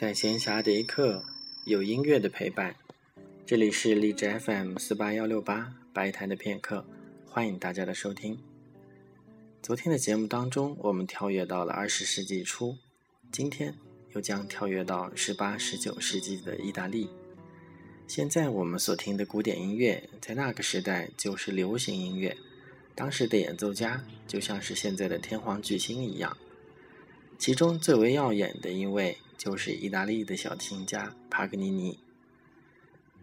在闲暇的一刻，有音乐的陪伴。这里是荔枝 FM 四八幺六八白谈的片刻，欢迎大家的收听。昨天的节目当中，我们跳跃到了二十世纪初，今天又将跳跃到十八、十九世纪的意大利。现在我们所听的古典音乐，在那个时代就是流行音乐。当时的演奏家就像是现在的天皇巨星一样，其中最为耀眼的一位就是意大利的小提琴家帕格尼尼。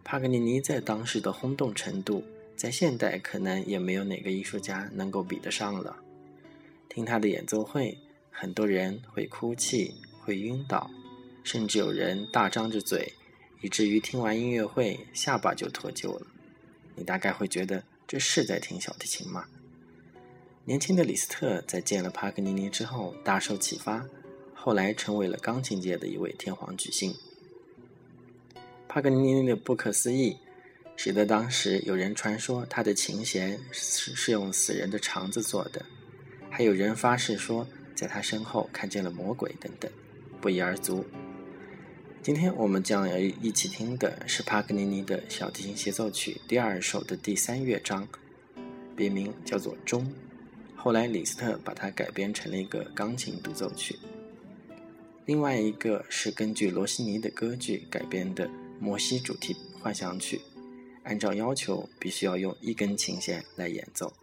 帕格尼尼在当时的轰动程度，在现代可能也没有哪个艺术家能够比得上了。听他的演奏会，很多人会哭泣，会晕倒，甚至有人大张着嘴，以至于听完音乐会下巴就脱臼了。你大概会觉得这是在听小提琴吗？年轻的李斯特在见了帕格尼尼之后大受启发，后来成为了钢琴界的一位天皇巨星。帕格尼尼的不可思议，使得当时有人传说他的琴弦是是用死人的肠子做的，还有人发誓说在他身后看见了魔鬼等等，不一而足。今天我们将要一起听的是帕格尼尼的小提琴协奏曲第二首的第三乐章，别名叫做《钟》。后来，李斯特把它改编成了一个钢琴独奏曲。另外一个是根据罗西尼的歌剧改编的摩西主题幻想曲，按照要求必须要用一根琴弦来演奏。